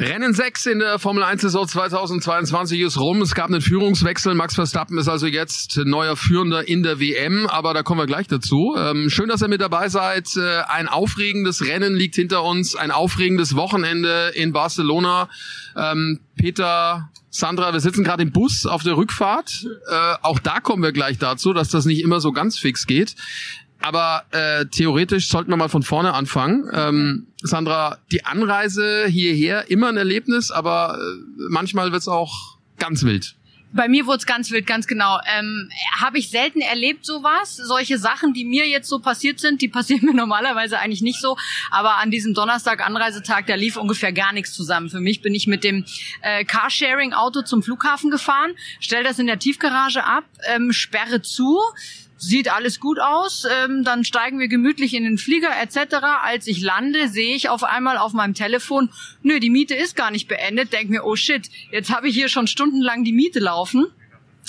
Rennen 6 in der Formel 1 Saison 2022 ist rum. Es gab einen Führungswechsel. Max Verstappen ist also jetzt neuer Führender in der WM, aber da kommen wir gleich dazu. Ähm, schön, dass ihr mit dabei seid. Äh, ein aufregendes Rennen liegt hinter uns, ein aufregendes Wochenende in Barcelona. Ähm, Peter, Sandra, wir sitzen gerade im Bus auf der Rückfahrt. Äh, auch da kommen wir gleich dazu, dass das nicht immer so ganz fix geht. Aber äh, theoretisch sollten wir mal von vorne anfangen. Ähm, Sandra, die Anreise hierher immer ein Erlebnis, aber äh, manchmal wird's auch ganz wild. Bei mir wurde es ganz wild, ganz genau. Ähm, Habe ich selten erlebt sowas. Solche Sachen, die mir jetzt so passiert sind, die passieren mir normalerweise eigentlich nicht so. Aber an diesem Donnerstag Anreisetag, da lief ungefähr gar nichts zusammen. Für mich bin ich mit dem äh, Carsharing-Auto zum Flughafen gefahren, stell das in der Tiefgarage ab, ähm, sperre zu sieht alles gut aus, ähm, dann steigen wir gemütlich in den Flieger etc. Als ich lande, sehe ich auf einmal auf meinem Telefon, nö, die Miete ist gar nicht beendet. Denk mir, oh shit, jetzt habe ich hier schon stundenlang die Miete laufen.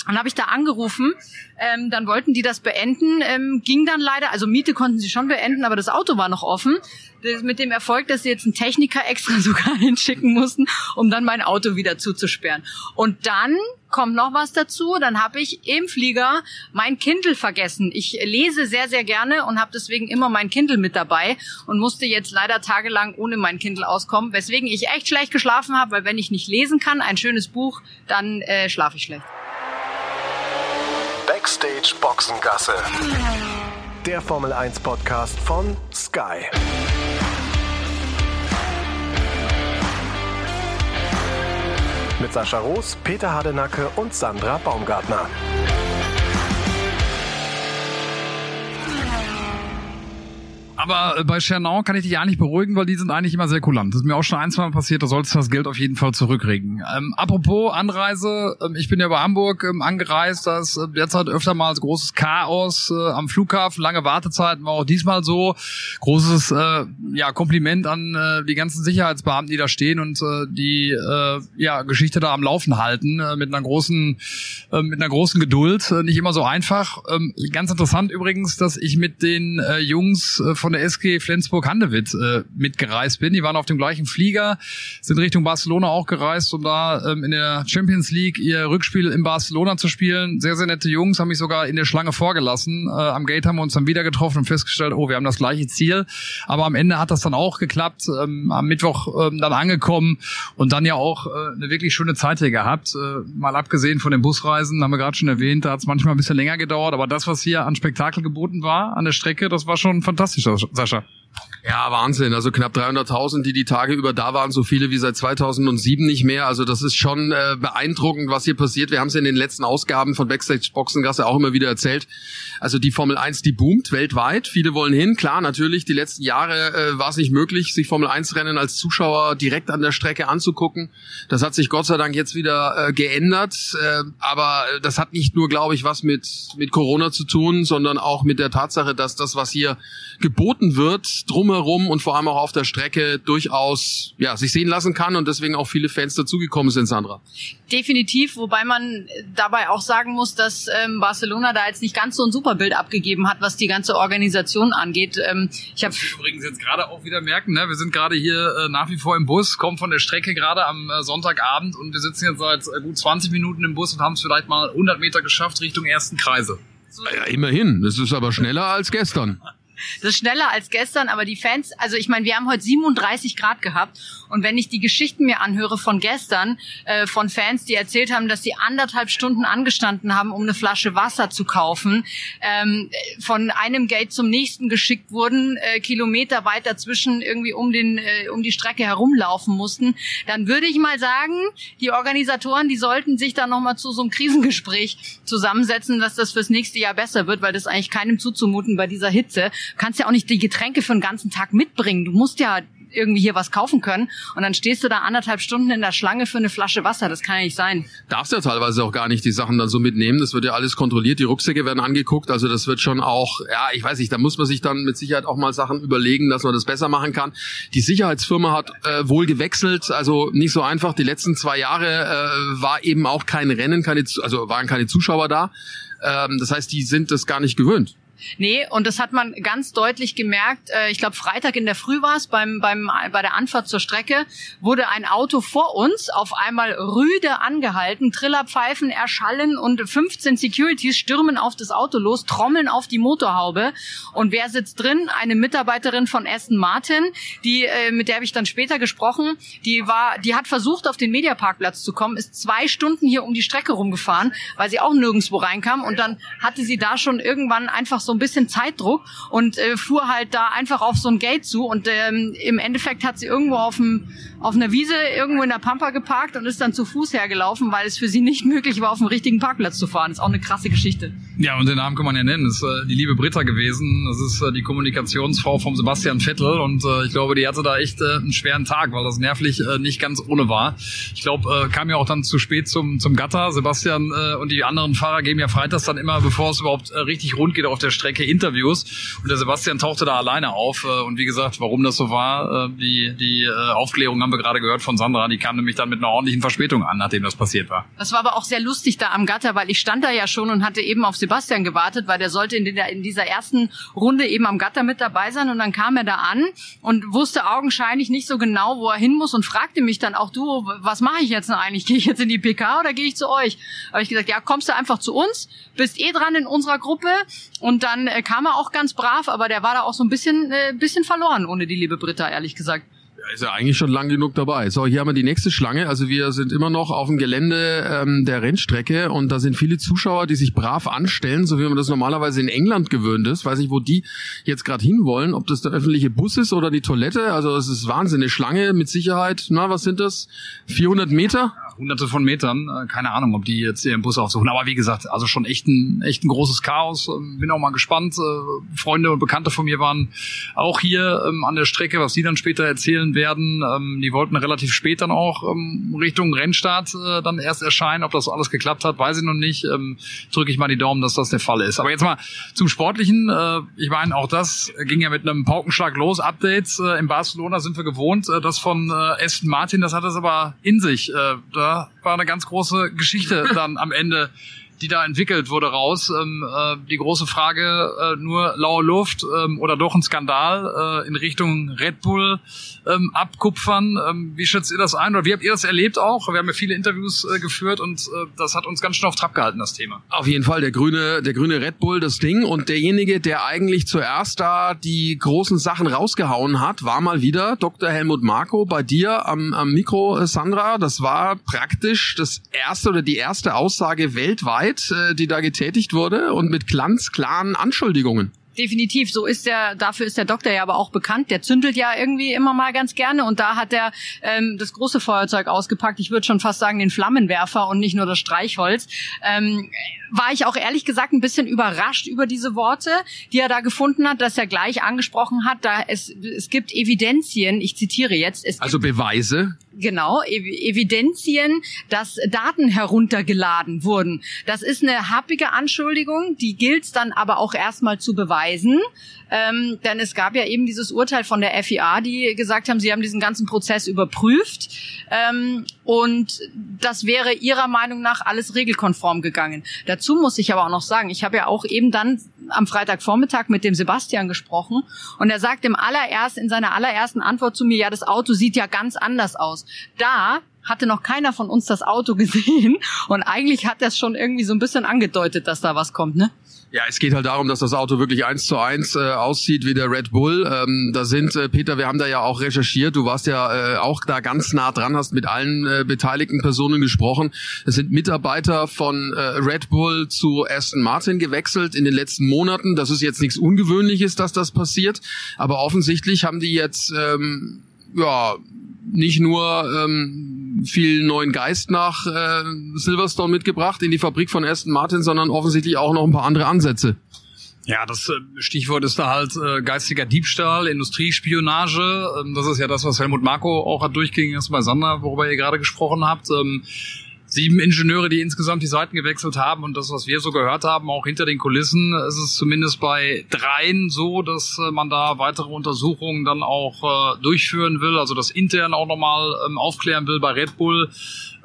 Dann habe ich da angerufen, ähm, dann wollten die das beenden, ähm, ging dann leider, also Miete konnten sie schon beenden, aber das Auto war noch offen. Das, mit dem Erfolg, dass sie jetzt einen Techniker extra sogar hinschicken mussten, um dann mein Auto wieder zuzusperren. Und dann kommt noch was dazu, dann habe ich im Flieger mein Kindle vergessen. Ich lese sehr, sehr gerne und habe deswegen immer mein Kindle mit dabei und musste jetzt leider tagelang ohne mein Kindle auskommen, weswegen ich echt schlecht geschlafen habe, weil wenn ich nicht lesen kann, ein schönes Buch, dann äh, schlafe ich schlecht. Backstage Boxengasse. Der Formel 1 Podcast von Sky. Mit Sascha Roos, Peter Hardenacke und Sandra Baumgartner. Aber äh, bei Chernon kann ich dich ja nicht beruhigen, weil die sind eigentlich immer sehr kulant. Das ist mir auch schon ein, zwei Mal passiert, da sollst du das Geld auf jeden Fall zurückkriegen. Ähm, apropos Anreise, ähm, ich bin ja bei Hamburg ähm, angereist, da ist äh, derzeit öfter mal großes Chaos äh, am Flughafen, lange Wartezeiten war auch diesmal so. Großes äh, ja, Kompliment an äh, die ganzen Sicherheitsbeamten, die da stehen und äh, die äh, ja, Geschichte da am Laufen halten, äh, mit einer großen, äh, mit einer großen Geduld. Äh, nicht immer so einfach. Ähm, ganz interessant übrigens, dass ich mit den äh, Jungs äh, von von der SG Flensburg-Handewitt äh, mitgereist bin. Die waren auf dem gleichen Flieger, sind Richtung Barcelona auch gereist, um da ähm, in der Champions League ihr Rückspiel in Barcelona zu spielen. Sehr, sehr nette Jungs, haben mich sogar in der Schlange vorgelassen. Äh, am Gate haben wir uns dann wieder getroffen und festgestellt, oh, wir haben das gleiche Ziel. Aber am Ende hat das dann auch geklappt. Ähm, am Mittwoch ähm, dann angekommen und dann ja auch äh, eine wirklich schöne Zeit hier gehabt. Äh, mal abgesehen von den Busreisen, haben wir gerade schon erwähnt, da hat es manchmal ein bisschen länger gedauert. Aber das, was hier an Spektakel geboten war an der Strecke, das war schon fantastisch. Sascha. Ja, Wahnsinn. Also knapp 300.000, die die Tage über da waren, so viele wie seit 2007 nicht mehr. Also das ist schon äh, beeindruckend, was hier passiert. Wir haben es in den letzten Ausgaben von Backstage Boxengasse auch immer wieder erzählt. Also die Formel 1, die boomt weltweit. Viele wollen hin. Klar, natürlich, die letzten Jahre äh, war es nicht möglich, sich Formel 1 Rennen als Zuschauer direkt an der Strecke anzugucken. Das hat sich Gott sei Dank jetzt wieder äh, geändert. Äh, aber das hat nicht nur, glaube ich, was mit, mit Corona zu tun, sondern auch mit der Tatsache, dass das, was hier geboten wird, drumherum und vor allem auch auf der Strecke durchaus ja, sich sehen lassen kann und deswegen auch viele Fans dazugekommen sind, Sandra. Definitiv, wobei man dabei auch sagen muss, dass ähm, Barcelona da jetzt nicht ganz so ein super Bild abgegeben hat, was die ganze Organisation angeht. Ähm, ich habe übrigens jetzt gerade auch wieder merken, ne, wir sind gerade hier äh, nach wie vor im Bus, kommen von der Strecke gerade am äh, Sonntagabend und wir sitzen jetzt seit äh, gut 20 Minuten im Bus und haben es vielleicht mal 100 Meter geschafft Richtung ersten Kreise. Ja, immerhin. Das ist aber schneller als gestern. Das ist schneller als gestern, aber die Fans, also ich meine, wir haben heute 37 Grad gehabt. Und wenn ich die Geschichten mir anhöre von gestern, äh, von Fans, die erzählt haben, dass sie anderthalb Stunden angestanden haben, um eine Flasche Wasser zu kaufen, ähm, von einem Gate zum nächsten geschickt wurden, äh, Kilometer weit dazwischen irgendwie um den äh, um die Strecke herumlaufen mussten, dann würde ich mal sagen, die Organisatoren, die sollten sich da noch mal zu so einem Krisengespräch zusammensetzen, dass das fürs nächste Jahr besser wird, weil das eigentlich keinem zuzumuten bei dieser Hitze kannst ja auch nicht die Getränke für den ganzen Tag mitbringen. Du musst ja irgendwie hier was kaufen können und dann stehst du da anderthalb Stunden in der Schlange für eine Flasche Wasser. Das kann ja nicht sein. Darfst ja teilweise auch gar nicht die Sachen dann so mitnehmen. Das wird ja alles kontrolliert. Die Rucksäcke werden angeguckt. Also das wird schon auch, ja, ich weiß nicht, da muss man sich dann mit Sicherheit auch mal Sachen überlegen, dass man das besser machen kann. Die Sicherheitsfirma hat äh, wohl gewechselt. Also nicht so einfach. Die letzten zwei Jahre äh, war eben auch kein Rennen, keine, also waren keine Zuschauer da. Ähm, das heißt, die sind das gar nicht gewöhnt. Nee, und das hat man ganz deutlich gemerkt. Äh, ich glaube, Freitag in der Früh war es, beim, beim, bei der Anfahrt zur Strecke, wurde ein Auto vor uns auf einmal rüde angehalten, Trillerpfeifen erschallen und 15 Securities stürmen auf das Auto los, trommeln auf die Motorhaube. Und wer sitzt drin? Eine Mitarbeiterin von Aston Martin, die, äh, mit der habe ich dann später gesprochen, die war, die hat versucht, auf den Mediaparkplatz zu kommen, ist zwei Stunden hier um die Strecke rumgefahren, weil sie auch nirgendwo reinkam. Und dann hatte sie da schon irgendwann einfach so ein bisschen Zeitdruck und äh, fuhr halt da einfach auf so ein Gate zu. Und ähm, im Endeffekt hat sie irgendwo auf, dem, auf einer Wiese irgendwo in der Pampa geparkt und ist dann zu Fuß hergelaufen, weil es für sie nicht möglich war, auf dem richtigen Parkplatz zu fahren. Das ist auch eine krasse Geschichte. Ja, und den Namen kann man ja nennen. Das ist äh, die liebe Britta gewesen. Das ist äh, die Kommunikationsfrau vom Sebastian Vettel. Und äh, ich glaube, die hatte da echt äh, einen schweren Tag, weil das nervlich äh, nicht ganz ohne war. Ich glaube, äh, kam ja auch dann zu spät zum, zum Gatter. Sebastian äh, und die anderen Fahrer geben ja freitags dann immer, bevor es überhaupt äh, richtig rund geht auf der Strecke, Interviews. Und der Sebastian tauchte da alleine auf. Äh, und wie gesagt, warum das so war, äh, die, die äh, Aufklärung haben wir gerade gehört von Sandra. Die kam nämlich dann mit einer ordentlichen Verspätung an, nachdem das passiert war. Das war aber auch sehr lustig da am Gatter, weil ich stand da ja schon und hatte eben auf Sebastian gewartet, weil der sollte in, der, in dieser ersten Runde eben am Gatter mit dabei sein. Und dann kam er da an und wusste augenscheinlich nicht so genau, wo er hin muss und fragte mich dann auch, du, was mache ich jetzt denn eigentlich? Gehe ich jetzt in die PK oder gehe ich zu euch? Habe ich gesagt, ja, kommst du einfach zu uns, bist eh dran in unserer Gruppe. Und dann äh, kam er auch ganz brav, aber der war da auch so ein bisschen, äh, bisschen verloren ohne die liebe Britta, ehrlich gesagt ist ja eigentlich schon lang genug dabei. So, hier haben wir die nächste Schlange. Also wir sind immer noch auf dem Gelände ähm, der Rennstrecke und da sind viele Zuschauer, die sich brav anstellen, so wie man das normalerweise in England gewöhnt ist. Weiß nicht, wo die jetzt gerade hinwollen, ob das der öffentliche Bus ist oder die Toilette. Also es ist Wahnsinn, eine Schlange mit Sicherheit. Na, was sind das? 400 Meter? Hunderte von Metern. Äh, keine Ahnung, ob die jetzt ihren Bus aufsuchen. Aber wie gesagt, also schon echt ein, echt ein großes Chaos. Ähm, bin auch mal gespannt. Äh, Freunde und Bekannte von mir waren auch hier ähm, an der Strecke, was die dann später erzählen werden. Ähm, die wollten relativ spät dann auch Richtung Rennstart äh, dann erst erscheinen. Ob das alles geklappt hat, weiß ich noch nicht. Drücke ich mal die Daumen, dass das der Fall ist. Aber jetzt mal zum Sportlichen. Ich meine, auch das ging ja mit einem Paukenschlag los. Updates in Barcelona sind wir gewohnt. Das von Aston Martin, das hat es aber in sich. Da war eine ganz große Geschichte dann am Ende die da entwickelt wurde, raus. Ähm, äh, die große Frage, äh, nur laue Luft ähm, oder doch ein Skandal äh, in Richtung Red Bull ähm, abkupfern. Ähm, wie schätzt ihr das ein oder wie habt ihr das erlebt auch? Wir haben ja viele Interviews äh, geführt und äh, das hat uns ganz schön auf Trab gehalten, das Thema. Auf jeden Fall, der grüne, der grüne Red Bull, das Ding und derjenige, der eigentlich zuerst da die großen Sachen rausgehauen hat, war mal wieder Dr. Helmut Marko bei dir am, am Mikro, äh, Sandra. Das war praktisch das erste oder die erste Aussage weltweit Arbeit, äh, die da getätigt wurde und mit glanzklaren Anschuldigungen. Definitiv, so ist der, dafür ist der Doktor ja aber auch bekannt. Der zündelt ja irgendwie immer mal ganz gerne und da hat er ähm, das große Feuerzeug ausgepackt. Ich würde schon fast sagen den Flammenwerfer und nicht nur das Streichholz. Ähm, war ich auch ehrlich gesagt ein bisschen überrascht über diese Worte, die er da gefunden hat, dass er gleich angesprochen hat. Da es, es gibt Evidenzien, ich zitiere jetzt. Es also Beweise? Genau, Evidenzien, dass Daten heruntergeladen wurden. Das ist eine happige Anschuldigung, die gilt dann aber auch erstmal zu beweisen. Ähm, denn es gab ja eben dieses Urteil von der FIA, die gesagt haben, sie haben diesen ganzen Prozess überprüft ähm, und das wäre ihrer Meinung nach alles regelkonform gegangen. Dazu muss ich aber auch noch sagen, ich habe ja auch eben dann am Freitagvormittag mit dem Sebastian gesprochen und er sagt im allererst in seiner allerersten Antwort zu mir, ja, das Auto sieht ja ganz anders aus. Da hatte noch keiner von uns das Auto gesehen und eigentlich hat es schon irgendwie so ein bisschen angedeutet, dass da was kommt, ne? Ja, es geht halt darum, dass das Auto wirklich eins zu eins äh, aussieht wie der Red Bull. Ähm, da sind, äh, Peter, wir haben da ja auch recherchiert. Du warst ja äh, auch da ganz nah dran, hast mit allen äh, beteiligten Personen gesprochen. Es sind Mitarbeiter von äh, Red Bull zu Aston Martin gewechselt in den letzten Monaten. Das ist jetzt nichts Ungewöhnliches, dass das passiert. Aber offensichtlich haben die jetzt ähm, ja nicht nur ähm, viel neuen Geist nach äh, Silverstone mitgebracht in die Fabrik von Aston Martin, sondern offensichtlich auch noch ein paar andere Ansätze. Ja, das äh, Stichwort ist da halt äh, geistiger Diebstahl, Industriespionage. Ähm, das ist ja das, was Helmut Marko auch hat durchgehen lassen bei Sander, worüber ihr gerade gesprochen habt. Ähm, sieben Ingenieure, die insgesamt die Seiten gewechselt haben und das, was wir so gehört haben, auch hinter den Kulissen, ist es zumindest bei dreien so, dass äh, man da weitere Untersuchungen dann auch äh, durchführen will, also das intern auch nochmal ähm, aufklären will bei Red Bull.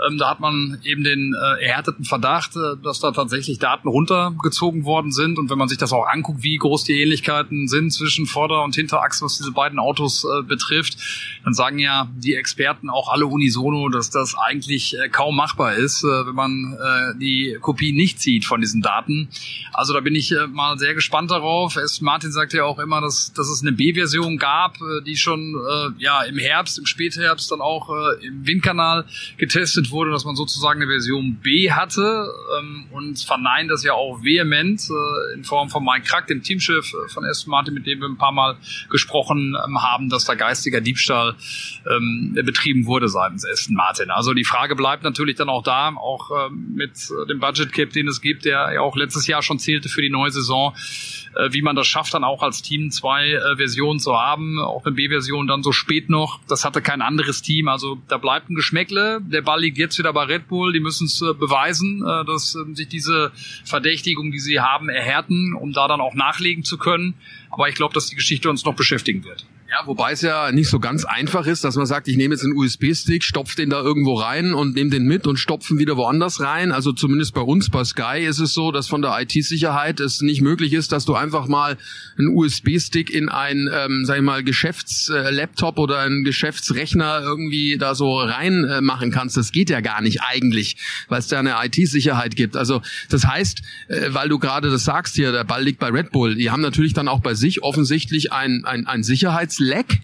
Ähm, da hat man eben den äh, erhärteten Verdacht, äh, dass da tatsächlich Daten runtergezogen worden sind. Und wenn man sich das auch anguckt, wie groß die Ähnlichkeiten sind zwischen Vorder- und Hinterachse, was diese beiden Autos äh, betrifft, dann sagen ja die Experten auch alle unisono, dass das eigentlich äh, kaum machbar ist, äh, wenn man äh, die Kopie nicht sieht von diesen Daten. Also da bin ich mal sehr gespannt darauf. Es, Martin sagte ja auch immer, dass, dass es eine B-Version gab, die schon ja im Herbst, im Spätherbst dann auch im Windkanal getestet vermutet wurde, dass man sozusagen eine Version B hatte ähm, und verneint das ja auch vehement äh, in Form von Mike Krack, dem Teamchef äh, von Aston Martin, mit dem wir ein paar Mal gesprochen ähm, haben, dass da geistiger Diebstahl ähm, betrieben wurde seitens Aston Martin. Also die Frage bleibt natürlich dann auch da, auch ähm, mit äh, dem Budget Cap, den es gibt, der ja auch letztes Jahr schon zählte für die neue Saison, äh, wie man das schafft, dann auch als Team zwei äh, Versionen zu haben, auch eine B-Version dann so spät noch. Das hatte kein anderes Team. Also da bleibt ein Geschmäckle. Der Ball liegt jetzt wieder bei Red Bull. Die müssen es äh, beweisen, äh, dass äh, sich diese Verdächtigung, die sie haben, erhärten, um da dann auch nachlegen zu können. Aber ich glaube, dass die Geschichte uns noch beschäftigen wird. Ja, wobei es ja nicht so ganz einfach ist, dass man sagt, ich nehme jetzt einen USB-Stick, stopfe den da irgendwo rein und nehme den mit und stopfen wieder woanders rein. Also zumindest bei uns, bei Sky, ist es so, dass von der IT-Sicherheit es nicht möglich ist, dass du einfach mal einen USB-Stick in ein, ähm, sag ich mal, Geschäftslaptop oder einen Geschäftsrechner irgendwie da so rein äh, kannst. Das geht ja gar nicht eigentlich, weil es da eine IT-Sicherheit gibt. Also das heißt, äh, weil du gerade das sagst hier, der Ball liegt bei Red Bull, die haben natürlich dann auch bei sich offensichtlich ein, ein, ein Sicherheits Leck?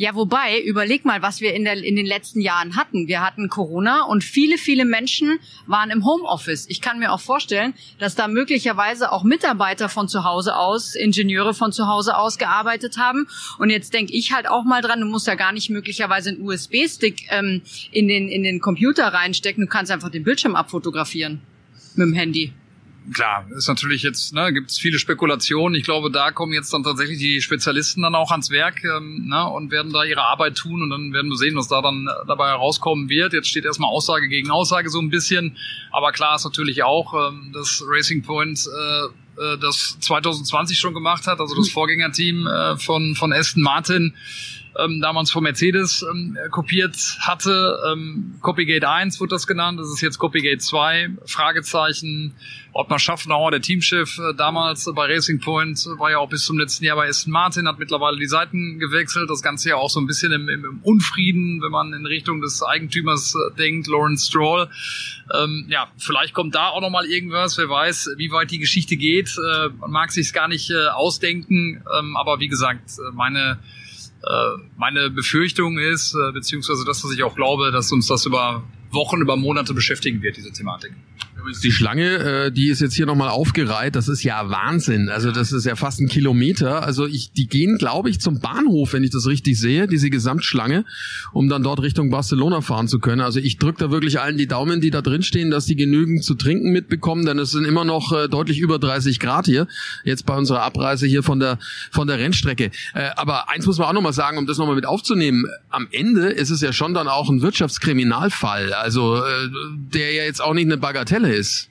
Ja, wobei, überleg mal, was wir in, der, in den letzten Jahren hatten. Wir hatten Corona und viele, viele Menschen waren im Homeoffice. Ich kann mir auch vorstellen, dass da möglicherweise auch Mitarbeiter von zu Hause aus, Ingenieure von zu Hause aus gearbeitet haben. Und jetzt denke ich halt auch mal dran, du musst ja gar nicht möglicherweise einen USB-Stick ähm, in, den, in den Computer reinstecken. Du kannst einfach den Bildschirm abfotografieren mit dem Handy klar, ist natürlich jetzt, ne, gibt es viele Spekulationen. Ich glaube, da kommen jetzt dann tatsächlich die Spezialisten dann auch ans Werk ähm, ne, und werden da ihre Arbeit tun und dann werden wir sehen, was da dann äh, dabei herauskommen wird. Jetzt steht erstmal Aussage gegen Aussage so ein bisschen, aber klar ist natürlich auch, ähm, dass Racing Point äh, äh das 2020 schon gemacht hat, also das Vorgängerteam äh, von, von Aston Martin ähm, damals von Mercedes ähm, kopiert hatte. Ähm, Copygate 1 wird das genannt, das ist jetzt Copygate 2, Fragezeichen. Ottmar Schaffnauer, der Teamchef äh, damals bei Racing Point, war ja auch bis zum letzten Jahr bei Aston Martin, hat mittlerweile die Seiten gewechselt. Das Ganze ja auch so ein bisschen im, im Unfrieden, wenn man in Richtung des Eigentümers äh, denkt, Lawrence Stroll. Ähm, ja, vielleicht kommt da auch nochmal irgendwas, wer weiß, wie weit die Geschichte geht. Äh, man mag sich's gar nicht äh, ausdenken, ähm, aber wie gesagt, äh, meine äh, meine Befürchtung ist, äh, beziehungsweise das, was ich auch glaube, dass uns das über Wochen, über Monate beschäftigen wird, diese Thematik. Die Schlange, äh, die ist jetzt hier nochmal aufgereiht. Das ist ja Wahnsinn. Also das ist ja fast ein Kilometer. Also ich, die gehen, glaube ich, zum Bahnhof, wenn ich das richtig sehe, diese Gesamtschlange, um dann dort Richtung Barcelona fahren zu können. Also ich drücke da wirklich allen die Daumen, die da drin stehen, dass die genügend zu trinken mitbekommen, denn es sind immer noch äh, deutlich über 30 Grad hier. Jetzt bei unserer Abreise hier von der von der Rennstrecke. Äh, aber eins muss man auch nochmal sagen, um das nochmal mit aufzunehmen. Am Ende ist es ja schon dann auch ein Wirtschaftskriminalfall. Also äh, der ja jetzt auch nicht eine Bagatelle ist.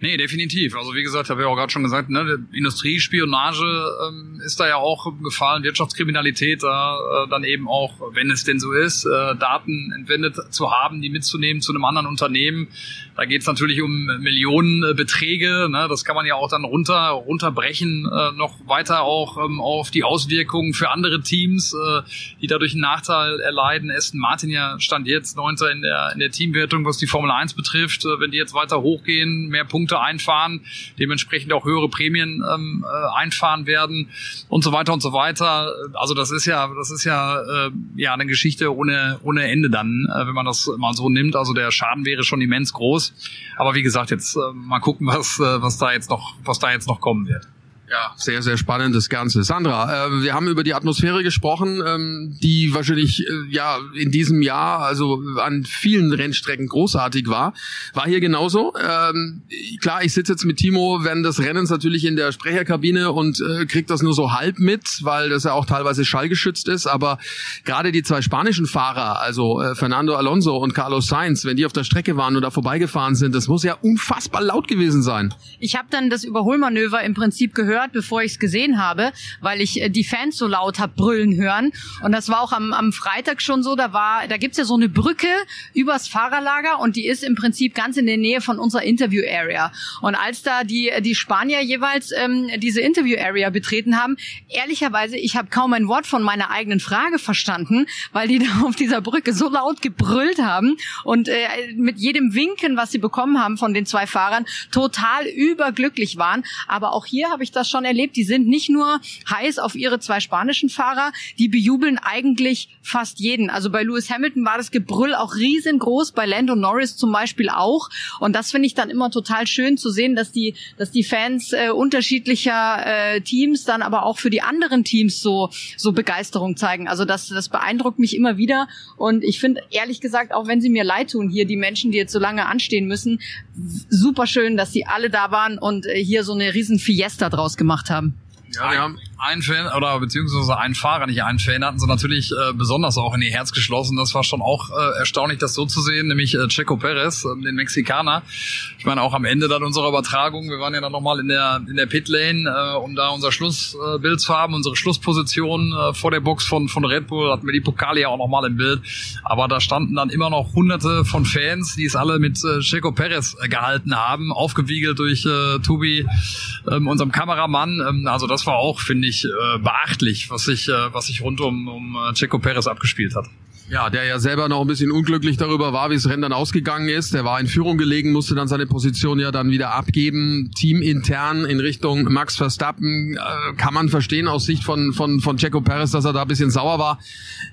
Nee, definitiv. Also wie gesagt, habe ich auch gerade schon gesagt, ne, Industriespionage ähm, ist da ja auch gefallen, Wirtschaftskriminalität, da äh, dann eben auch, wenn es denn so ist, äh, Daten entwendet zu haben, die mitzunehmen zu einem anderen Unternehmen. Da geht es natürlich um Millionenbeträge. Ne? Das kann man ja auch dann runter runterbrechen, äh, noch weiter auch ähm, auf die Auswirkungen für andere Teams, äh, die dadurch einen Nachteil erleiden. Aston Martin ja stand jetzt neunter in der in der Teamwertung, was die Formel 1 betrifft. Äh, wenn die jetzt weiter hochgehen, mehr Punkte Punkte einfahren, dementsprechend auch höhere Prämien ähm, äh, einfahren werden und so weiter und so weiter. Also das ist ja, das ist ja äh, ja eine Geschichte ohne ohne Ende dann, äh, wenn man das mal so nimmt. Also der Schaden wäre schon immens groß. Aber wie gesagt, jetzt äh, mal gucken, was äh, was da jetzt noch was da jetzt noch kommen wird. Ja, sehr, sehr spannendes Ganze. Sandra, äh, wir haben über die Atmosphäre gesprochen, ähm, die wahrscheinlich äh, ja in diesem Jahr also an vielen Rennstrecken großartig war. War hier genauso. Ähm, klar, ich sitze jetzt mit Timo während des Rennens natürlich in der Sprecherkabine und äh, krieg das nur so halb mit, weil das ja auch teilweise schallgeschützt ist. Aber gerade die zwei spanischen Fahrer, also äh, Fernando Alonso und Carlos Sainz, wenn die auf der Strecke waren und da vorbeigefahren sind, das muss ja unfassbar laut gewesen sein. Ich habe dann das Überholmanöver im Prinzip gehört gehört, bevor ich es gesehen habe, weil ich äh, die Fans so laut hab brüllen hören. Und das war auch am, am Freitag schon so. Da war, da gibt's ja so eine Brücke übers Fahrerlager und die ist im Prinzip ganz in der Nähe von unserer Interview-Area. Und als da die, die Spanier jeweils ähm, diese Interview-Area betreten haben, ehrlicherweise, ich habe kaum ein Wort von meiner eigenen Frage verstanden, weil die da auf dieser Brücke so laut gebrüllt haben und äh, mit jedem Winken, was sie bekommen haben von den zwei Fahrern, total überglücklich waren. Aber auch hier habe ich das schon erlebt. Die sind nicht nur heiß auf ihre zwei spanischen Fahrer, die bejubeln eigentlich fast jeden. Also bei Lewis Hamilton war das Gebrüll auch riesengroß, bei Lando Norris zum Beispiel auch. Und das finde ich dann immer total schön zu sehen, dass die, dass die Fans äh, unterschiedlicher äh, Teams dann aber auch für die anderen Teams so, so Begeisterung zeigen. Also das, das beeindruckt mich immer wieder. Und ich finde ehrlich gesagt, auch wenn sie mir leid tun, hier die Menschen, die jetzt so lange anstehen müssen, super schön, dass sie alle da waren und äh, hier so eine riesen Fiesta draus gemacht haben. Ja, wir haben ein Fan oder beziehungsweise ein Fahrer, nicht ein Fan, hatten sie natürlich äh, besonders auch in ihr Herz geschlossen. Das war schon auch äh, erstaunlich, das so zu sehen, nämlich äh, Checo Perez, äh, den Mexikaner. Ich meine, auch am Ende dann unserer Übertragung, wir waren ja dann nochmal in der in der Pitlane, äh, um da unser Schlussbild äh, zu haben, unsere Schlussposition äh, vor der Box von von Red Bull, hatten wir die Pokale ja auch nochmal im Bild. Aber da standen dann immer noch hunderte von Fans, die es alle mit äh, Checo Perez äh, gehalten haben, aufgewiegelt durch äh, Tobi, äh, unserem Kameramann. Ähm, also das war auch, finde ich, äh, beachtlich, was sich, äh, was sich rund um, um äh, Checo Perez abgespielt hat. Ja, der ja selber noch ein bisschen unglücklich darüber war, wie das Rennen dann ausgegangen ist. Der war in Führung gelegen, musste dann seine Position ja dann wieder abgeben. Teamintern in Richtung Max Verstappen äh, kann man verstehen aus Sicht von, von, von Checo Perez, dass er da ein bisschen sauer war.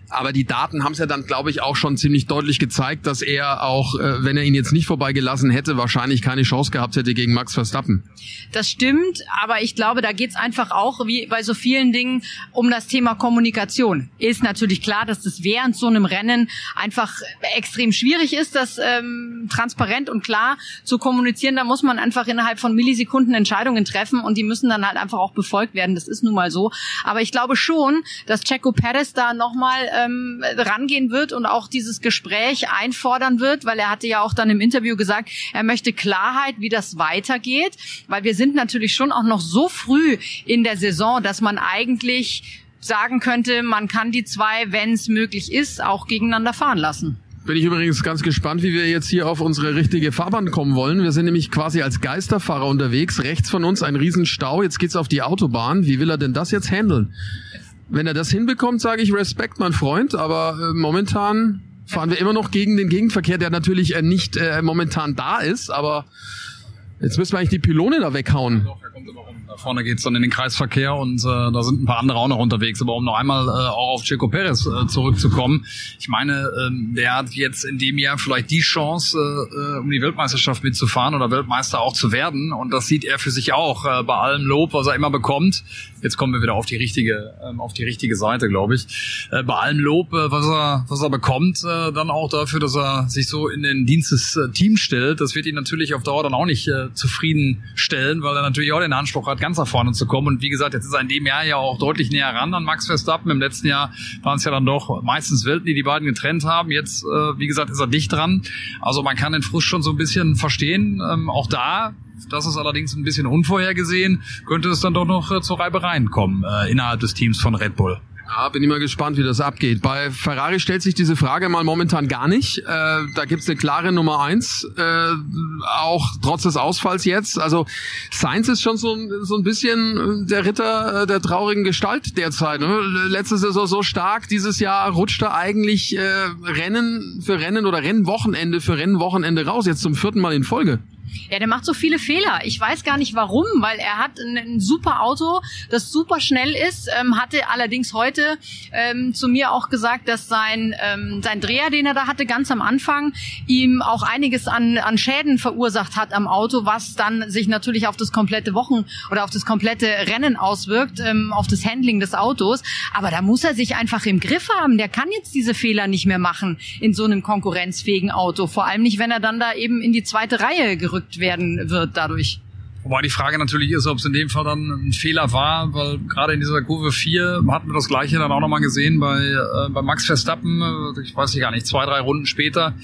Aber die Daten haben es ja dann, glaube ich, auch schon ziemlich deutlich gezeigt, dass er auch, äh, wenn er ihn jetzt nicht vorbeigelassen hätte, wahrscheinlich keine Chance gehabt hätte gegen Max Verstappen. Das stimmt, aber ich glaube, da geht's einfach auch, wie bei so vielen Dingen, um das Thema Kommunikation. Ist natürlich klar, dass das während so einem Rennen einfach extrem schwierig ist, das ähm, transparent und klar zu kommunizieren. Da muss man einfach innerhalb von Millisekunden Entscheidungen treffen und die müssen dann halt einfach auch befolgt werden. Das ist nun mal so. Aber ich glaube schon, dass Checo Perez da nochmal ähm, rangehen wird und auch dieses Gespräch einfordern wird, weil er hatte ja auch dann im Interview gesagt, er möchte Klarheit, wie das weitergeht, weil wir sind natürlich schon auch noch so früh in der Saison, dass man eigentlich sagen könnte, man kann die zwei, wenn es möglich ist, auch gegeneinander fahren lassen. Bin ich übrigens ganz gespannt, wie wir jetzt hier auf unsere richtige Fahrbahn kommen wollen. Wir sind nämlich quasi als Geisterfahrer unterwegs. Rechts von uns ein Riesenstau. Jetzt geht's auf die Autobahn. Wie will er denn das jetzt handeln? Wenn er das hinbekommt, sage ich Respekt, mein Freund, aber äh, momentan fahren wir immer noch gegen den Gegenverkehr, der natürlich äh, nicht äh, momentan da ist, aber jetzt müssen wir eigentlich die Pylone da weghauen. Er kommt immer rum. Da dann in den Kreisverkehr und äh, da sind ein paar andere auch noch unterwegs. Aber um noch einmal äh, auch auf Checo Perez äh, zurückzukommen, ich meine, ähm, der hat jetzt in dem Jahr vielleicht die Chance, äh, um die Weltmeisterschaft mitzufahren oder Weltmeister auch zu werden. Und das sieht er für sich auch äh, bei allem Lob, was er immer bekommt. Jetzt kommen wir wieder auf die richtige, ähm, auf die richtige Seite, glaube ich. Äh, bei allem Lob, äh, was er, was er bekommt, äh, dann auch dafür, dass er sich so in den Dienst des äh, Teams stellt. Das wird ihn natürlich auf Dauer dann auch nicht äh, zufriedenstellen, weil er natürlich auch den Anspruch hat, ganz nach vorne zu kommen. Und wie gesagt, jetzt ist er in dem Jahr ja auch deutlich näher ran an Max Verstappen. Im letzten Jahr waren es ja dann doch meistens Welten, die die beiden getrennt haben. Jetzt, äh, wie gesagt, ist er dicht dran. Also man kann den Frust schon so ein bisschen verstehen. Ähm, auch da das ist allerdings ein bisschen unvorhergesehen, könnte es dann doch noch äh, zu Reibereien kommen äh, innerhalb des Teams von Red Bull. Ja, bin immer gespannt, wie das abgeht. Bei Ferrari stellt sich diese Frage mal momentan gar nicht. Äh, da gibt's eine klare Nummer eins, äh, auch trotz des Ausfalls jetzt. Also Sainz ist schon so, so ein bisschen der Ritter äh, der traurigen Gestalt derzeit. Ne? Letzte Saison so stark, dieses Jahr rutscht er eigentlich äh, Rennen für Rennen oder Rennwochenende für Rennwochenende raus, jetzt zum vierten Mal in Folge. Ja, der macht so viele Fehler. Ich weiß gar nicht warum, weil er hat ein, ein super Auto, das super schnell ist, ähm, hatte allerdings heute ähm, zu mir auch gesagt, dass sein, ähm, sein Dreher, den er da hatte, ganz am Anfang, ihm auch einiges an, an Schäden verursacht hat am Auto, was dann sich natürlich auf das komplette Wochen- oder auf das komplette Rennen auswirkt, ähm, auf das Handling des Autos. Aber da muss er sich einfach im Griff haben. Der kann jetzt diese Fehler nicht mehr machen in so einem konkurrenzfähigen Auto. Vor allem nicht, wenn er dann da eben in die zweite Reihe gerückt werden wird dadurch. Wobei die Frage natürlich ist, ob es in dem Fall dann ein Fehler war, weil gerade in dieser Kurve 4 hatten wir das gleiche dann auch nochmal gesehen bei, äh, bei Max Verstappen, ich weiß nicht gar nicht, zwei, drei Runden später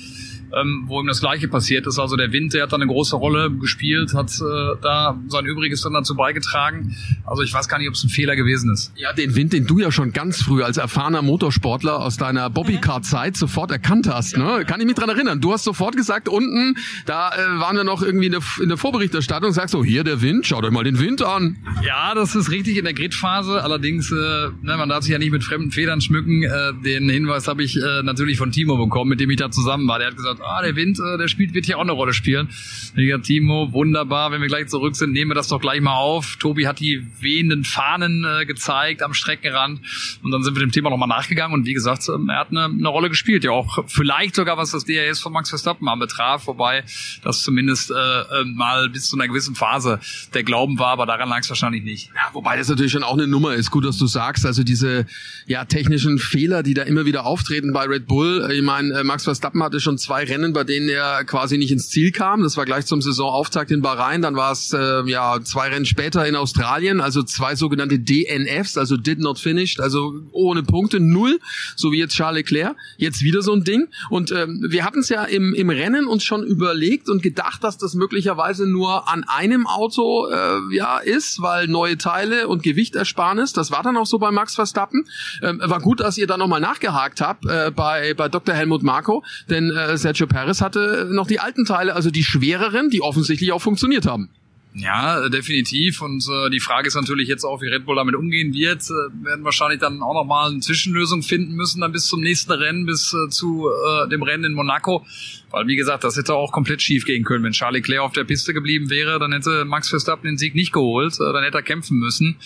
ähm, wo ihm das Gleiche passiert ist. Also der Wind, der hat da eine große Rolle gespielt, hat äh, da sein Übriges dann dazu beigetragen. Also ich weiß gar nicht, ob es ein Fehler gewesen ist. Ja, den Wind, den du ja schon ganz früh als erfahrener Motorsportler aus deiner Bobbycar-Zeit sofort erkannt hast, ne? Kann ich mich dran erinnern. Du hast sofort gesagt, unten, da äh, waren wir noch irgendwie in der, in der Vorberichterstattung, sagst so, hier der Wind, schaut euch mal den Wind an. Ja, das ist richtig in der Gridphase. Allerdings, äh, ne, man darf sich ja nicht mit fremden Federn schmücken. Äh, den Hinweis habe ich äh, natürlich von Timo bekommen, mit dem ich da zusammen war. Der hat gesagt, ah, der Wind, äh, der spielt, wird hier auch eine Rolle spielen. Ja, Timo, wunderbar, wenn wir gleich zurück sind, nehmen wir das doch gleich mal auf. Tobi hat die wehenden Fahnen äh, gezeigt am Streckenrand und dann sind wir dem Thema nochmal nachgegangen und wie gesagt, ähm, er hat eine, eine Rolle gespielt, ja auch vielleicht sogar was das DRS von Max Verstappen anbetraf, wobei das zumindest äh, äh, mal bis zu einer gewissen Phase der Glauben war, aber daran lag es wahrscheinlich nicht. Ja, wobei das natürlich schon auch eine Nummer ist, gut, dass du sagst, also diese ja technischen Fehler, die da immer wieder auftreten bei Red Bull. Ich meine, äh, Max Verstappen hatte schon zwei Rennen, bei denen er quasi nicht ins Ziel kam. Das war gleich zum Saisonauftakt in Bahrain. Dann war es äh, ja zwei Rennen später in Australien, also zwei sogenannte DNFs, also Did Not Finished, also ohne Punkte, null, so wie jetzt Charles Leclerc. Jetzt wieder so ein Ding. Und ähm, wir hatten es ja im, im Rennen uns schon überlegt und gedacht, dass das möglicherweise nur an einem Auto äh, ja ist, weil neue Teile und Gewichtersparnis. Das war dann auch so bei Max Verstappen. Ähm, war gut, dass ihr da nochmal nachgehakt habt äh, bei bei Dr. Helmut Marko, denn äh, Sergio Perez hatte noch die alten Teile, also die schwereren, die offensichtlich auch funktioniert haben. Ja, definitiv. Und äh, die Frage ist natürlich jetzt auch, wie Red Bull damit umgehen wird. Äh, werden wahrscheinlich dann auch nochmal eine Zwischenlösung finden müssen, dann bis zum nächsten Rennen, bis äh, zu äh, dem Rennen in Monaco. Weil, wie gesagt, das hätte auch komplett schief gehen können. Wenn Charlie Claire auf der Piste geblieben wäre, dann hätte Max Verstappen den Sieg nicht geholt. Äh, dann hätte er kämpfen müssen,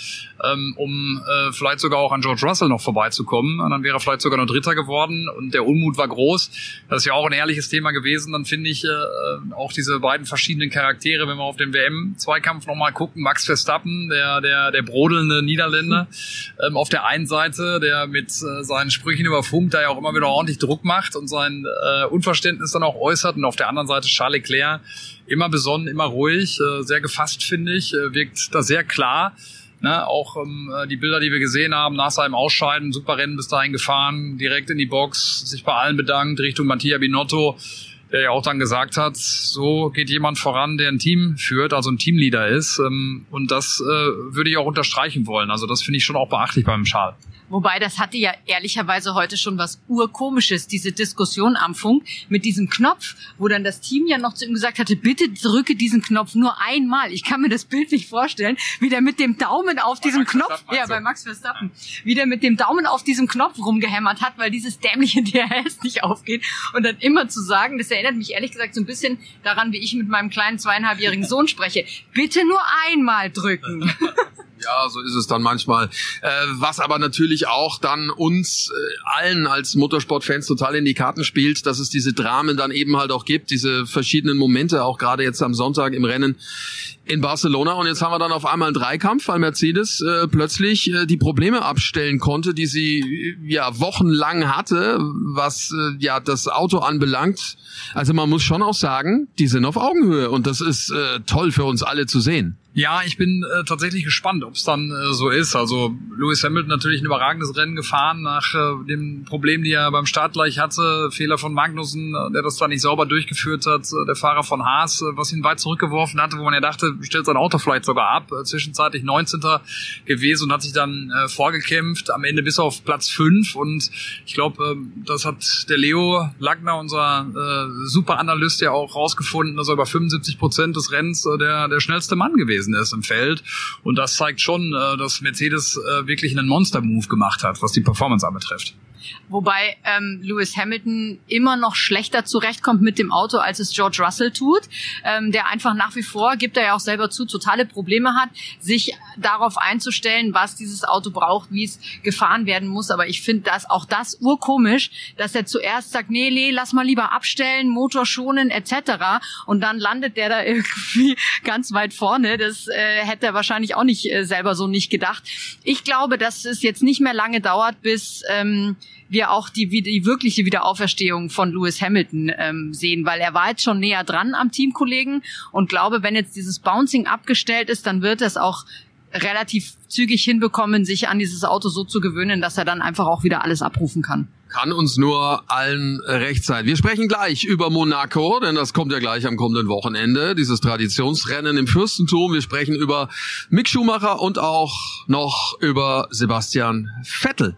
ähm, um äh, vielleicht sogar auch an George Russell noch vorbeizukommen. Und dann wäre er vielleicht sogar noch Dritter geworden. Und der Unmut war groß. Das ist ja auch ein ehrliches Thema gewesen. Dann finde ich äh, auch diese beiden verschiedenen Charaktere, wenn wir auf den WM-Zweikampf nochmal gucken. Max Verstappen, der, der, der brodelnde Niederländer, ähm, auf der einen Seite, der mit äh, seinen Sprüchen über Funk da ja auch immer wieder ordentlich Druck macht und sein äh, Unverständnis dann auch auch äußert. Und auf der anderen Seite Charles Leclerc, immer besonnen, immer ruhig, äh, sehr gefasst, finde ich, äh, wirkt da sehr klar. Ne, auch ähm, äh, die Bilder, die wir gesehen haben, nach seinem Ausscheiden, super Rennen bis dahin gefahren, direkt in die Box, sich bei allen bedankt, Richtung Mattia Binotto, der ja auch dann gesagt hat, so geht jemand voran, der ein Team führt, also ein Teamleader ist. Ähm, und das äh, würde ich auch unterstreichen wollen. Also das finde ich schon auch beachtlich beim Schal. Wobei, das hatte ja ehrlicherweise heute schon was urkomisches, diese Diskussion am Funk mit diesem Knopf, wo dann das Team ja noch zu ihm gesagt hatte, bitte drücke diesen Knopf nur einmal. Ich kann mir das Bild nicht vorstellen, wie der mit dem Daumen auf bei diesem Max Knopf, ja, bei Max Verstappen, wie der mit dem Daumen auf diesem Knopf rumgehämmert hat, weil dieses dämliche DRS nicht aufgeht. Und dann immer zu sagen, das erinnert mich ehrlich gesagt so ein bisschen daran, wie ich mit meinem kleinen zweieinhalbjährigen Sohn spreche. Bitte nur einmal drücken. Ja, so ist es dann manchmal. Äh, was aber natürlich auch dann uns äh, allen als Motorsportfans total in die Karten spielt, dass es diese Dramen dann eben halt auch gibt, diese verschiedenen Momente, auch gerade jetzt am Sonntag im Rennen in Barcelona. Und jetzt haben wir dann auf einmal einen Dreikampf, weil Mercedes äh, plötzlich äh, die Probleme abstellen konnte, die sie äh, ja wochenlang hatte, was äh, ja das Auto anbelangt. Also man muss schon auch sagen, die sind auf Augenhöhe und das ist äh, toll für uns alle zu sehen. Ja, ich bin äh, tatsächlich gespannt, ob es dann äh, so ist. Also Lewis Hamilton natürlich ein überragendes Rennen gefahren nach äh, dem Problem, die er beim Start gleich hatte. Fehler von Magnussen, äh, der das da nicht sauber durchgeführt hat. Äh, der Fahrer von Haas, äh, was ihn weit zurückgeworfen hatte, wo man ja dachte, stellt sein Auto vielleicht sogar ab. Äh, zwischenzeitlich 19. gewesen und hat sich dann äh, vorgekämpft, am Ende bis auf Platz 5. Und ich glaube, äh, das hat der Leo Lackner, unser äh, super Analyst, ja auch rausgefunden, dass er über 75 Prozent des Rennens äh, der, der schnellste Mann gewesen gewesen ist im Feld. Und das zeigt schon, äh, dass Mercedes äh, wirklich einen Monster-Move gemacht hat, was die Performance anbetrifft. Wobei ähm, Lewis Hamilton immer noch schlechter zurechtkommt mit dem Auto, als es George Russell tut, ähm, der einfach nach wie vor, gibt er ja auch selber zu, totale Probleme hat, sich darauf einzustellen, was dieses Auto braucht, wie es gefahren werden muss. Aber ich finde das auch das urkomisch, dass er zuerst sagt, nee, nee, lass mal lieber abstellen, Motor schonen etc. Und dann landet der da irgendwie ganz weit vorne. Das äh, hätte er wahrscheinlich auch nicht äh, selber so nicht gedacht. Ich glaube, dass es jetzt nicht mehr lange dauert, bis ähm, wir auch die, die wirkliche Wiederauferstehung von Lewis Hamilton ähm, sehen, weil er war jetzt schon näher dran am Teamkollegen und glaube, wenn jetzt dieses Bouncing abgestellt ist, dann wird es auch relativ zügig hinbekommen, sich an dieses Auto so zu gewöhnen, dass er dann einfach auch wieder alles abrufen kann. Kann uns nur allen recht sein. Wir sprechen gleich über Monaco, denn das kommt ja gleich am kommenden Wochenende, dieses Traditionsrennen im Fürstentum. Wir sprechen über Mick Schumacher und auch noch über Sebastian Vettel.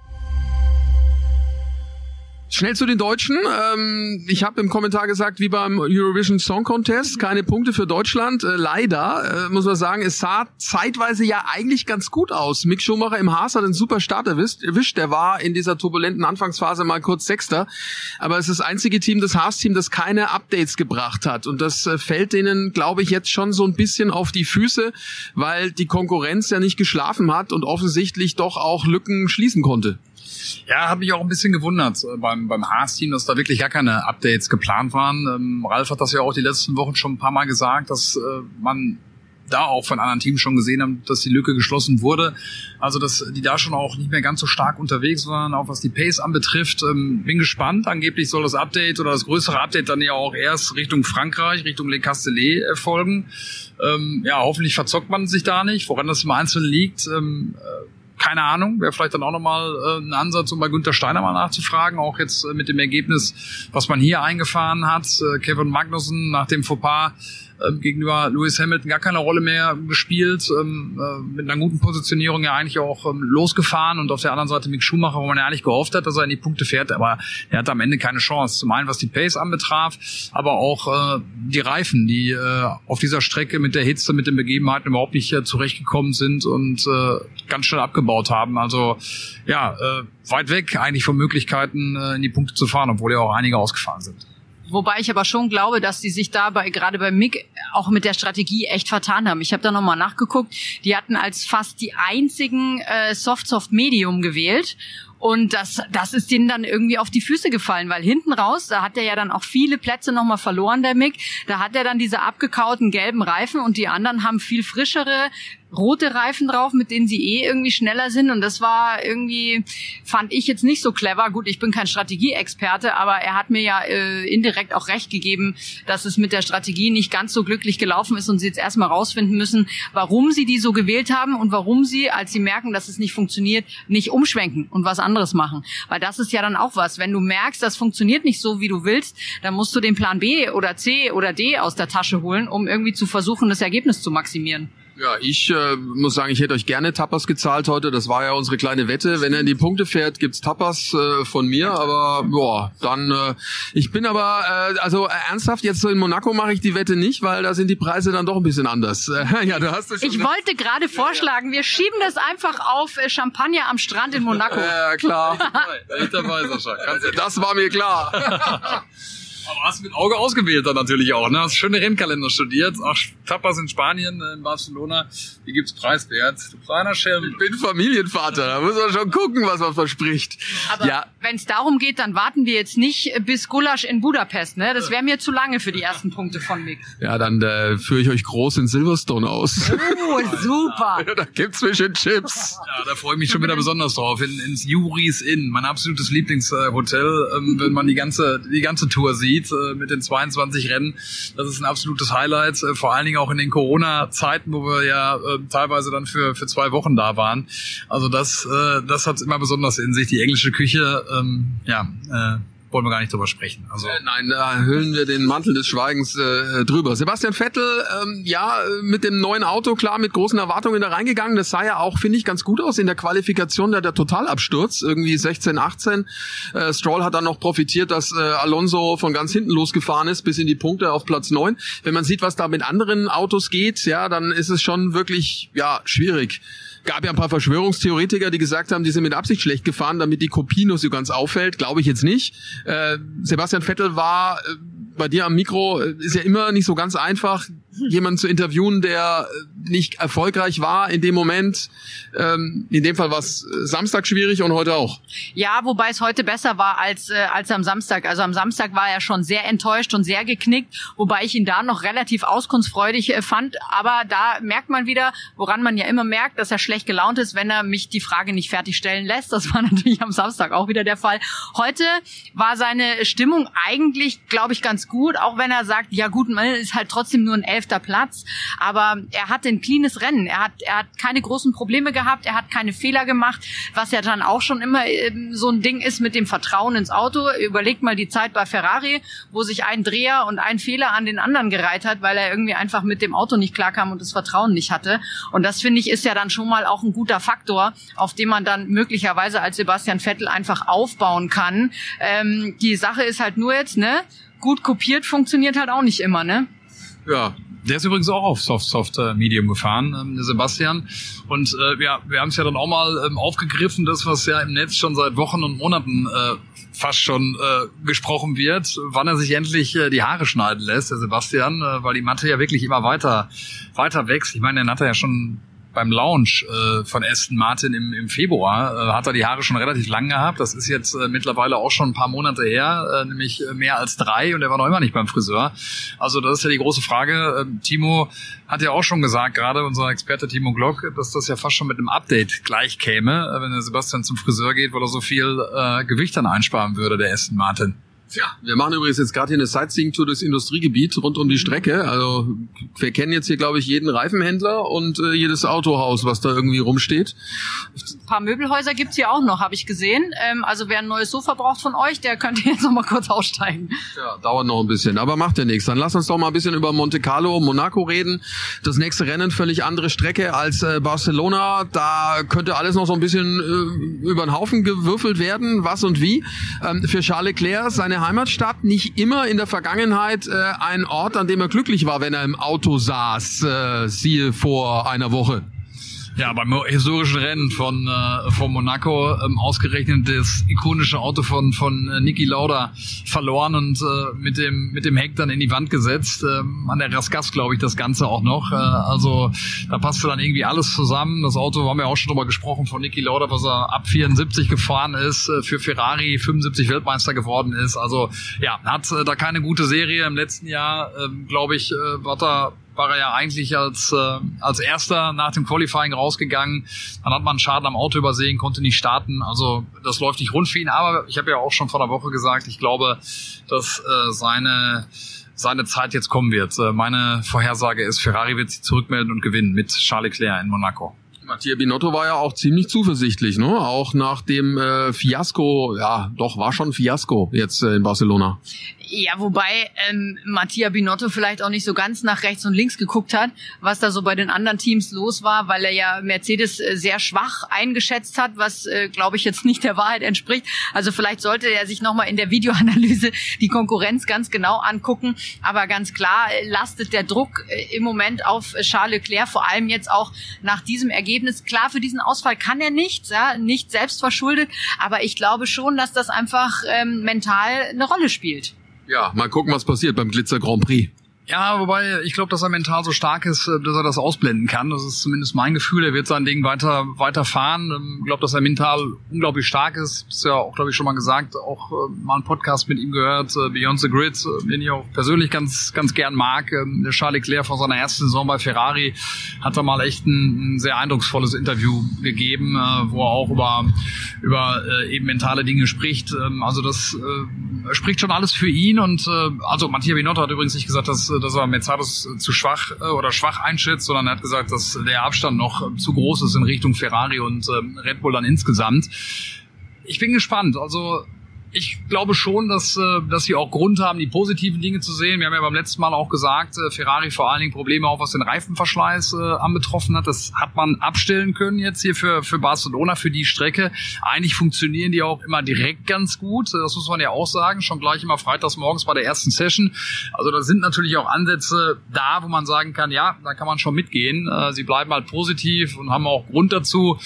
Schnell zu den Deutschen. Ähm, ich habe im Kommentar gesagt, wie beim Eurovision Song Contest, keine Punkte für Deutschland. Äh, leider, äh, muss man sagen, es sah zeitweise ja eigentlich ganz gut aus. Mick Schumacher im Haas hat einen super Start erwischt. Der war in dieser turbulenten Anfangsphase mal kurz Sechster. Aber es ist das einzige Team, das Haas-Team, das keine Updates gebracht hat. Und das äh, fällt denen, glaube ich, jetzt schon so ein bisschen auf die Füße, weil die Konkurrenz ja nicht geschlafen hat und offensichtlich doch auch Lücken schließen konnte. Ja, hat mich auch ein bisschen gewundert äh, beim, beim Haas-Team, dass da wirklich gar keine Updates geplant waren. Ähm, Ralf hat das ja auch die letzten Wochen schon ein paar Mal gesagt, dass äh, man da auch von anderen Teams schon gesehen haben, dass die Lücke geschlossen wurde. Also, dass die da schon auch nicht mehr ganz so stark unterwegs waren, auch was die Pace anbetrifft. Ähm, bin gespannt. Angeblich soll das Update oder das größere Update dann ja auch erst Richtung Frankreich, Richtung Le Castellet erfolgen. Ähm, ja, hoffentlich verzockt man sich da nicht, woran das im Einzelnen liegt. Ähm, äh, keine Ahnung, wäre vielleicht dann auch nochmal äh, ein Ansatz, um bei Günther Steiner mal nachzufragen, auch jetzt äh, mit dem Ergebnis, was man hier eingefahren hat. Äh, Kevin Magnussen nach dem Fauxpas ähm, gegenüber Lewis Hamilton gar keine Rolle mehr gespielt, ähm, äh, mit einer guten Positionierung ja eigentlich auch ähm, losgefahren und auf der anderen Seite Mick Schumacher, wo man ja eigentlich gehofft hat, dass er in die Punkte fährt, aber er hatte am Ende keine Chance. Zum einen was die Pace anbetraf, aber auch äh, die Reifen, die äh, auf dieser Strecke mit der Hitze, mit den Begebenheiten überhaupt nicht äh, zurechtgekommen sind und äh, ganz schnell abgebaut haben. Also ja, äh, weit weg eigentlich von Möglichkeiten, äh, in die Punkte zu fahren, obwohl ja auch einige ausgefahren sind. Wobei ich aber schon glaube, dass die sich da bei, gerade bei MIG auch mit der Strategie echt vertan haben. Ich habe da nochmal nachgeguckt. Die hatten als fast die einzigen äh, Soft-Soft-Medium gewählt. Und das, das ist denen dann irgendwie auf die Füße gefallen, weil hinten raus, da hat er ja dann auch viele Plätze nochmal verloren, der Mick. Da hat er dann diese abgekauten gelben Reifen und die anderen haben viel frischere, rote Reifen drauf, mit denen sie eh irgendwie schneller sind. Und das war irgendwie, fand ich jetzt nicht so clever. Gut, ich bin kein Strategieexperte, aber er hat mir ja äh, indirekt auch recht gegeben, dass es mit der Strategie nicht ganz so glücklich gelaufen ist und sie jetzt erstmal rausfinden müssen, warum sie die so gewählt haben und warum sie, als sie merken, dass es nicht funktioniert, nicht umschwenken und was anderes machen. Weil das ist ja dann auch was. Wenn du merkst, das funktioniert nicht so, wie du willst, dann musst du den Plan B oder C oder D aus der Tasche holen, um irgendwie zu versuchen, das Ergebnis zu maximieren. Ja, ich äh, muss sagen, ich hätte euch gerne Tapas gezahlt heute. Das war ja unsere kleine Wette. Wenn er in die Punkte fährt, gibt's Tapas äh, von mir. Aber boah, dann. Äh, ich bin aber äh, also äh, ernsthaft jetzt so in Monaco mache ich die Wette nicht, weil da sind die Preise dann doch ein bisschen anders. Äh, ja, du hast schon Ich wollte gerade vorschlagen, wir schieben das einfach auf äh, Champagner am Strand in Monaco. Ja, klar. Ich dabei, Sascha. Das war mir klar. Aber hast mit Auge ausgewählt dann natürlich auch, ne? Hast schöne Rennkalender studiert. Ach, Tapas in Spanien, äh, in Barcelona. Hier gibt's preiswert. Du kleiner Schelm. Ich bin Familienvater. Da muss man schon gucken, was man verspricht. Aber ja. Wenn es darum geht, dann warten wir jetzt nicht bis Gulasch in Budapest. Ne? Das wäre mir zu lange für die ersten Punkte von Mick. Ja, dann äh, führe ich euch groß in Silverstone aus. Oh, super. da gibt's Fish and Chips. Ja, da freue ich mich schon wieder besonders drauf. In, ins Juris Inn, mein absolutes Lieblingshotel, ähm, wenn man die ganze die ganze Tour sieht äh, mit den 22 Rennen. Das ist ein absolutes Highlight, äh, vor allen Dingen auch in den Corona-Zeiten, wo wir ja äh, teilweise dann für für zwei Wochen da waren. Also das äh, das hat's immer besonders in sich. Die englische Küche, ähm, ja. Äh, wollen wir gar nicht drüber sprechen. Also äh, nein, da hüllen wir den Mantel des Schweigens äh, drüber. Sebastian Vettel, ähm, ja, mit dem neuen Auto klar mit großen Erwartungen da reingegangen. Das sah ja auch, finde ich, ganz gut aus in der Qualifikation, da der Totalabsturz, irgendwie 16, 18. Äh, Stroll hat dann noch profitiert, dass äh, Alonso von ganz hinten losgefahren ist bis in die Punkte auf Platz 9. Wenn man sieht, was da mit anderen Autos geht, ja, dann ist es schon wirklich ja schwierig gab ja ein paar Verschwörungstheoretiker, die gesagt haben, die sind mit Absicht schlecht gefahren, damit die Kopie nur so ganz auffällt. Glaube ich jetzt nicht. Äh, Sebastian Vettel war äh, bei dir am Mikro, äh, ist ja immer nicht so ganz einfach, jemanden zu interviewen, der äh, nicht erfolgreich war in dem Moment. Ähm, in dem Fall war es äh, Samstag schwierig und heute auch. Ja, wobei es heute besser war als, äh, als am Samstag. Also am Samstag war er schon sehr enttäuscht und sehr geknickt, wobei ich ihn da noch relativ auskunftsfreudig äh, fand. Aber da merkt man wieder, woran man ja immer merkt, dass er schlecht gelaunt ist, wenn er mich die Frage nicht fertigstellen lässt. Das war natürlich am Samstag auch wieder der Fall. Heute war seine Stimmung eigentlich, glaube ich, ganz gut, auch wenn er sagt, ja gut, man ist halt trotzdem nur ein elfter Platz, aber er hat ein cleanes Rennen. Er hat, er hat keine großen Probleme gehabt, er hat keine Fehler gemacht, was ja dann auch schon immer ähm, so ein Ding ist mit dem Vertrauen ins Auto. Überlegt mal die Zeit bei Ferrari, wo sich ein Dreher und ein Fehler an den anderen gereiht hat, weil er irgendwie einfach mit dem Auto nicht klarkam und das Vertrauen nicht hatte. Und das finde ich ist ja dann schon mal auch ein guter Faktor, auf dem man dann möglicherweise als Sebastian Vettel einfach aufbauen kann. Ähm, die Sache ist halt nur jetzt, ne? Gut kopiert funktioniert halt auch nicht immer, ne? Ja, der ist übrigens auch auf Soft Soft äh, Medium gefahren, ähm, der Sebastian. Und äh, ja, wir haben es ja dann auch mal ähm, aufgegriffen, das was ja im Netz schon seit Wochen und Monaten äh, fast schon äh, gesprochen wird, wann er sich endlich äh, die Haare schneiden lässt, der Sebastian, äh, weil die Matte ja wirklich immer weiter weiter wächst. Ich meine, den hat er ja schon beim Launch äh, von Aston Martin im, im Februar äh, hat er die Haare schon relativ lang gehabt. Das ist jetzt äh, mittlerweile auch schon ein paar Monate her, äh, nämlich mehr als drei und er war noch immer nicht beim Friseur. Also das ist ja die große Frage. Äh, Timo hat ja auch schon gesagt, gerade unser Experte Timo Glock, dass das ja fast schon mit einem Update gleich käme, äh, wenn der Sebastian zum Friseur geht, weil er so viel äh, Gewicht dann einsparen würde, der Aston Martin. Ja, wir machen übrigens jetzt gerade hier eine Sightseeing-Tour durchs Industriegebiet rund um die Strecke. Also wir kennen jetzt hier, glaube ich, jeden Reifenhändler und äh, jedes Autohaus, was da irgendwie rumsteht. Ein paar Möbelhäuser gibt's hier auch noch, habe ich gesehen. Ähm, also wer ein neues Sofa braucht von euch, der könnte jetzt noch mal kurz aussteigen. Ja, dauert noch ein bisschen, aber macht ja nichts. Dann lass uns doch mal ein bisschen über Monte Carlo, Monaco reden. Das nächste Rennen, völlig andere Strecke als äh, Barcelona. Da könnte alles noch so ein bisschen äh, über den Haufen gewürfelt werden, was und wie. Ähm, für Charles Leclerc, seine Heimatstadt nicht immer in der Vergangenheit äh, ein Ort, an dem er glücklich war, wenn er im Auto saß, äh, siehe vor einer Woche. Ja, beim historischen Rennen von, äh, von Monaco ähm, ausgerechnet das ikonische Auto von, von äh, Niki Lauda verloren und äh, mit, dem, mit dem Heck dann in die Wand gesetzt. Ähm, an der Rasgas, glaube ich, das Ganze auch noch. Äh, also da passte dann irgendwie alles zusammen. Das Auto, haben wir auch schon drüber gesprochen, von Niki Lauda, was er ab 74 gefahren ist, äh, für Ferrari 75 Weltmeister geworden ist. Also ja, hat äh, da keine gute Serie. Im letzten Jahr, äh, glaube ich, äh, war da war er ja eigentlich als, äh, als erster nach dem Qualifying rausgegangen. Dann hat man einen Schaden am Auto übersehen, konnte nicht starten. Also das läuft nicht rund für ihn. Aber ich habe ja auch schon vor einer Woche gesagt, ich glaube, dass äh, seine seine Zeit jetzt kommen wird. Äh, meine Vorhersage ist, Ferrari wird sich zurückmelden und gewinnen mit Charles Leclerc in Monaco. Mattia Binotto war ja auch ziemlich zuversichtlich, ne? Auch nach dem äh, Fiasko, ja, doch war schon Fiasko jetzt äh, in Barcelona. Ja, wobei ähm, Mattia Binotto vielleicht auch nicht so ganz nach rechts und links geguckt hat, was da so bei den anderen Teams los war, weil er ja Mercedes äh, sehr schwach eingeschätzt hat, was, äh, glaube ich, jetzt nicht der Wahrheit entspricht. Also vielleicht sollte er sich nochmal in der Videoanalyse die Konkurrenz ganz genau angucken. Aber ganz klar äh, lastet der Druck äh, im Moment auf Charles Leclerc, vor allem jetzt auch nach diesem Ergebnis. Klar, für diesen Ausfall kann er nichts, ja, nicht selbst verschuldet, aber ich glaube schon, dass das einfach ähm, mental eine Rolle spielt. Ja, mal gucken, was passiert beim Glitzer Grand Prix. Ja, wobei ich glaube, dass er mental so stark ist, äh, dass er das ausblenden kann. Das ist zumindest mein Gefühl. Er wird sein Ding weiter weiter fahren. Ähm, ich glaube, dass er mental unglaublich stark ist. Ist ja auch, glaube ich, schon mal gesagt. Auch äh, mal einen Podcast mit ihm gehört, äh, Beyond the Grid, äh, den ich auch persönlich ganz ganz gern mag. Ähm, der Charles Leclerc von seiner ersten Saison bei Ferrari hat da mal echt ein, ein sehr eindrucksvolles Interview gegeben, äh, wo er auch über über äh, eben mentale Dinge spricht. Ähm, also das äh, spricht schon alles für ihn und äh, also Mattia Binotto hat übrigens nicht gesagt, dass dass er Mercedes zu schwach äh, oder schwach einschätzt, sondern er hat gesagt, dass der Abstand noch zu groß ist in Richtung Ferrari und ähm, Red Bull dann insgesamt. Ich bin gespannt. Also ich glaube schon, dass, äh, dass sie auch Grund haben, die positiven Dinge zu sehen. Wir haben ja beim letzten Mal auch gesagt, äh, Ferrari vor allen Dingen Probleme auch was den Reifenverschleiß äh, anbetroffen hat. Das hat man abstellen können jetzt hier für, für Barcelona, für die Strecke. Eigentlich funktionieren die auch immer direkt ganz gut. Das muss man ja auch sagen. Schon gleich immer freitags morgens bei der ersten Session. Also da sind natürlich auch Ansätze da, wo man sagen kann, ja, da kann man schon mitgehen. Sie bleiben halt positiv und haben auch Grund dazu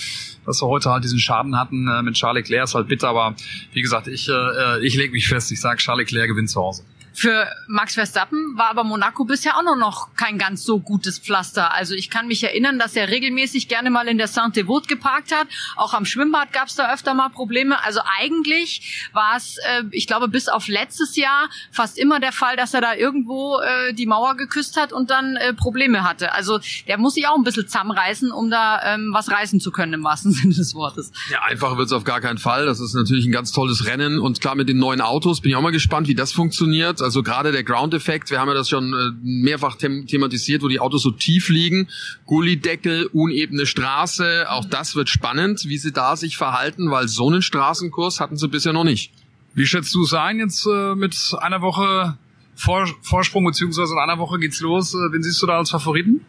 dass wir heute halt diesen Schaden hatten mit Charles Leclerc, ist halt bitter, aber wie gesagt, ich, äh, ich lege mich fest, ich sage, Charles Leclerc gewinnt zu Hause. Für Max Verstappen war aber Monaco bisher auch noch, noch kein ganz so gutes Pflaster. Also ich kann mich erinnern, dass er regelmäßig gerne mal in der Saint-Devote geparkt hat. Auch am Schwimmbad gab es da öfter mal Probleme. Also eigentlich war es, äh, ich glaube, bis auf letztes Jahr fast immer der Fall, dass er da irgendwo äh, die Mauer geküsst hat und dann äh, Probleme hatte. Also der muss sich auch ein bisschen zusammenreißen, um da ähm, was reißen zu können im wahrsten Sinne des Wortes. Ja, einfacher wird es auf gar keinen Fall. Das ist natürlich ein ganz tolles Rennen und klar mit den neuen Autos bin ich auch mal gespannt, wie das funktioniert. Also gerade der Ground-Effekt, wir haben ja das schon äh, mehrfach them thematisiert, wo die Autos so tief liegen. Gullideckel, unebene Straße, auch das wird spannend, wie sie da sich verhalten, weil so einen Straßenkurs hatten sie bisher noch nicht. Wie schätzt du es ein jetzt äh, mit einer Woche Vor Vorsprung, beziehungsweise in einer Woche geht's los? Äh, wen siehst du da als Favoriten?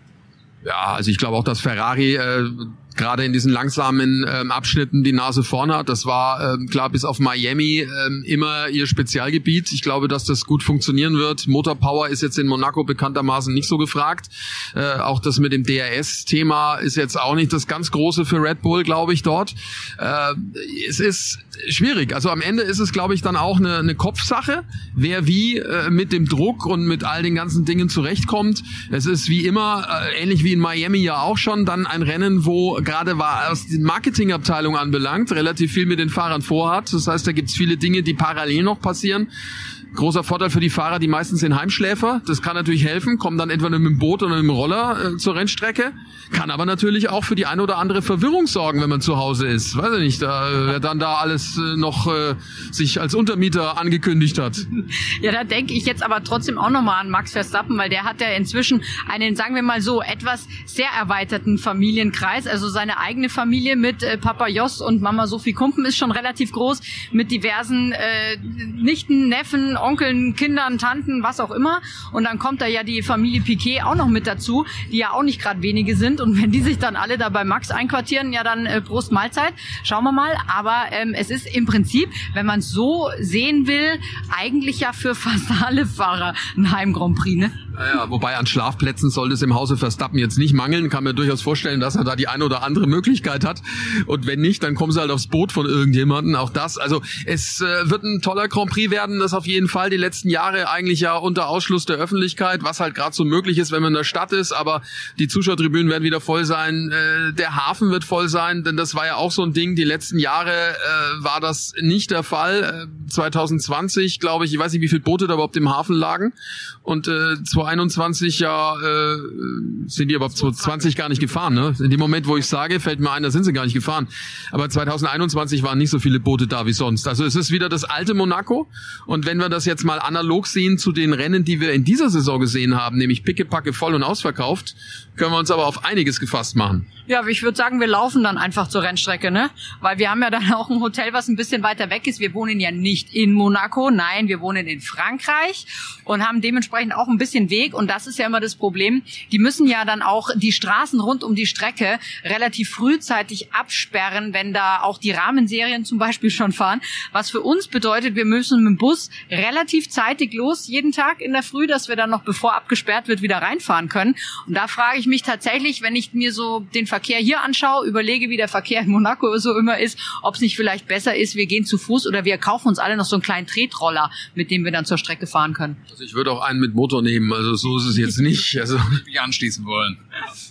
Ja, also ich glaube auch, dass Ferrari äh, gerade in diesen langsamen ähm, Abschnitten die Nase vorne hat. Das war ähm, klar bis auf Miami ähm, immer ihr Spezialgebiet. Ich glaube, dass das gut funktionieren wird. Motorpower ist jetzt in Monaco bekanntermaßen nicht so gefragt. Äh, auch das mit dem DRS-Thema ist jetzt auch nicht das ganz große für Red Bull, glaube ich, dort. Äh, es ist schwierig. Also am Ende ist es, glaube ich, dann auch eine, eine Kopfsache, wer wie äh, mit dem Druck und mit all den ganzen Dingen zurechtkommt. Es ist wie immer, äh, ähnlich wie in Miami ja auch schon, dann ein Rennen, wo gerade was die Marketingabteilung anbelangt, relativ viel mit den Fahrern vorhat. Das heißt, da gibt's viele Dinge, die parallel noch passieren. Großer Vorteil für die Fahrer, die meistens sind Heimschläfer. Das kann natürlich helfen, kommen dann entweder mit dem Boot oder mit dem Roller äh, zur Rennstrecke. Kann aber natürlich auch für die eine oder andere Verwirrung sorgen, wenn man zu Hause ist. Weiß ich nicht, da, wer dann da alles äh, noch äh, sich als Untermieter angekündigt hat. Ja, da denke ich jetzt aber trotzdem auch nochmal an Max Verstappen, weil der hat ja inzwischen einen, sagen wir mal so, etwas sehr erweiterten Familienkreis. Also seine eigene Familie mit äh, Papa Jos und Mama Sophie Kumpen ist schon relativ groß, mit diversen äh, Nichten, Neffen, Onkeln, Kindern, Tanten, was auch immer. Und dann kommt da ja die Familie Piquet auch noch mit dazu, die ja auch nicht gerade wenige sind. Und wenn die sich dann alle da bei Max einquartieren, ja dann äh, Prost Mahlzeit. Schauen wir mal. Aber ähm, es ist im Prinzip, wenn man es so sehen will, eigentlich ja für fast alle Fahrer ein Heim Grand Prix, ne? Ja, wobei an Schlafplätzen sollte es im Hause Verstappen jetzt nicht mangeln. Kann mir durchaus vorstellen, dass er da die eine oder andere Möglichkeit hat. Und wenn nicht, dann kommen sie halt aufs Boot von irgendjemanden. Auch das. Also es äh, wird ein toller Grand Prix werden, das auf jeden Fall. Die letzten Jahre eigentlich ja unter Ausschluss der Öffentlichkeit, was halt gerade so möglich ist, wenn man in der Stadt ist. Aber die Zuschauertribünen werden wieder voll sein. Äh, der Hafen wird voll sein, denn das war ja auch so ein Ding. Die letzten Jahre äh, war das nicht der Fall. Äh, 2020, glaube ich, ich weiß nicht, wie viele Boote da überhaupt im Hafen lagen. Und äh, 2021 ja äh, sind die aber 2020 gar nicht gefahren. Ne? In dem Moment, wo ich sage, fällt mir ein, da sind sie gar nicht gefahren. Aber 2021 waren nicht so viele Boote da wie sonst. Also es ist wieder das alte Monaco. Und wenn wir das jetzt mal analog sehen zu den Rennen, die wir in dieser Saison gesehen haben, nämlich pickepacke voll und ausverkauft, können wir uns aber auf einiges gefasst machen. Ja, ich würde sagen, wir laufen dann einfach zur Rennstrecke, ne? Weil wir haben ja dann auch ein Hotel, was ein bisschen weiter weg ist. Wir wohnen ja nicht in Monaco, nein, wir wohnen in Frankreich und haben dementsprechend auch ein bisschen Weg. Und das ist ja immer das Problem. Die müssen ja dann auch die Straßen rund um die Strecke relativ frühzeitig absperren, wenn da auch die Rahmenserien zum Beispiel schon fahren. Was für uns bedeutet, wir müssen mit dem Bus relativ zeitig los, jeden Tag in der Früh, dass wir dann noch bevor abgesperrt wird, wieder reinfahren können. Und da frage ich mich tatsächlich, wenn ich mir so den Verkehr hier anschaue, überlege, wie der Verkehr in Monaco so immer ist, ob es nicht vielleicht besser ist, wir gehen zu Fuß oder wir kaufen uns alle noch so einen kleinen Tretroller, mit dem wir dann zur Strecke fahren können. Also ich würde auch einen mit Motor nehmen. Also Also so ist es jetzt nicht. Also mich anschließen wollen.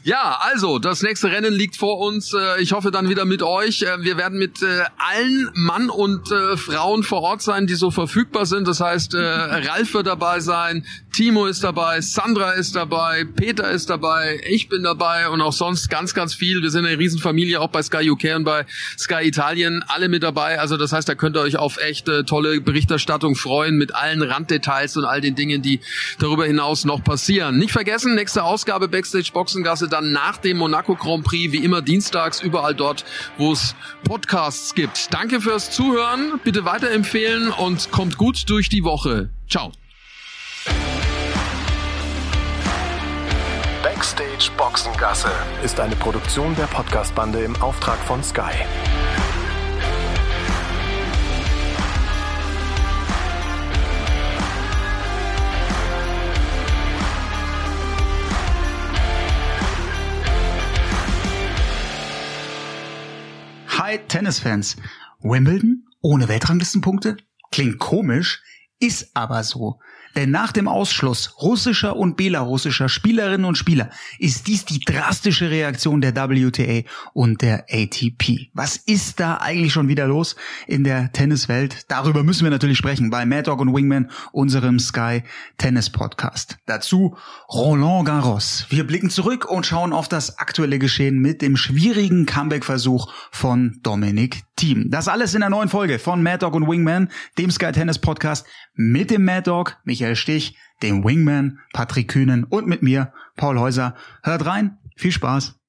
Ja, also das nächste Rennen liegt vor uns. Äh, ich hoffe dann wieder mit euch. Äh, wir werden mit äh, allen Mann und Frauen vor Ort sein, die so verfügbar sind. Das heißt, Ralf wird dabei sein, Timo ist dabei, Sandra ist dabei, Peter ist dabei, ich bin dabei und auch sonst ganz, ganz viel. Wir sind eine Riesenfamilie, auch bei Sky UK und bei Sky Italien, alle mit dabei. Also das heißt, da könnt ihr euch auf echt tolle Berichterstattung freuen mit allen Randdetails und all den Dingen, die darüber hinaus noch passieren. Nicht vergessen, nächste Ausgabe Backstage Boxengasse dann nach dem Monaco Grand Prix, wie immer dienstags, überall dort, wo es Podcasts gibt. Danke fürs Zuhören, bitte weiterempfehlen und kommt gut durch die Woche. Ciao. Backstage Boxengasse ist eine Produktion der Podcastbande im Auftrag von Sky. Hi Tennisfans. Wimbledon ohne Weltranglistenpunkte? Klingt komisch, ist aber so. Denn nach dem Ausschluss russischer und belarussischer Spielerinnen und Spieler ist dies die drastische Reaktion der WTA und der ATP. Was ist da eigentlich schon wieder los in der Tenniswelt? Darüber müssen wir natürlich sprechen bei Mad Dog und Wingman, unserem Sky Tennis Podcast. Dazu Roland Garros. Wir blicken zurück und schauen auf das aktuelle Geschehen mit dem schwierigen Comeback-Versuch von Dominic Thiem. Das alles in der neuen Folge von Mad Dog und Wingman, dem Sky Tennis Podcast mit dem Mad Dog, Michael Stich, dem Wingman, Patrick Kühnen und mit mir, Paul Häuser. Hört rein, viel Spaß.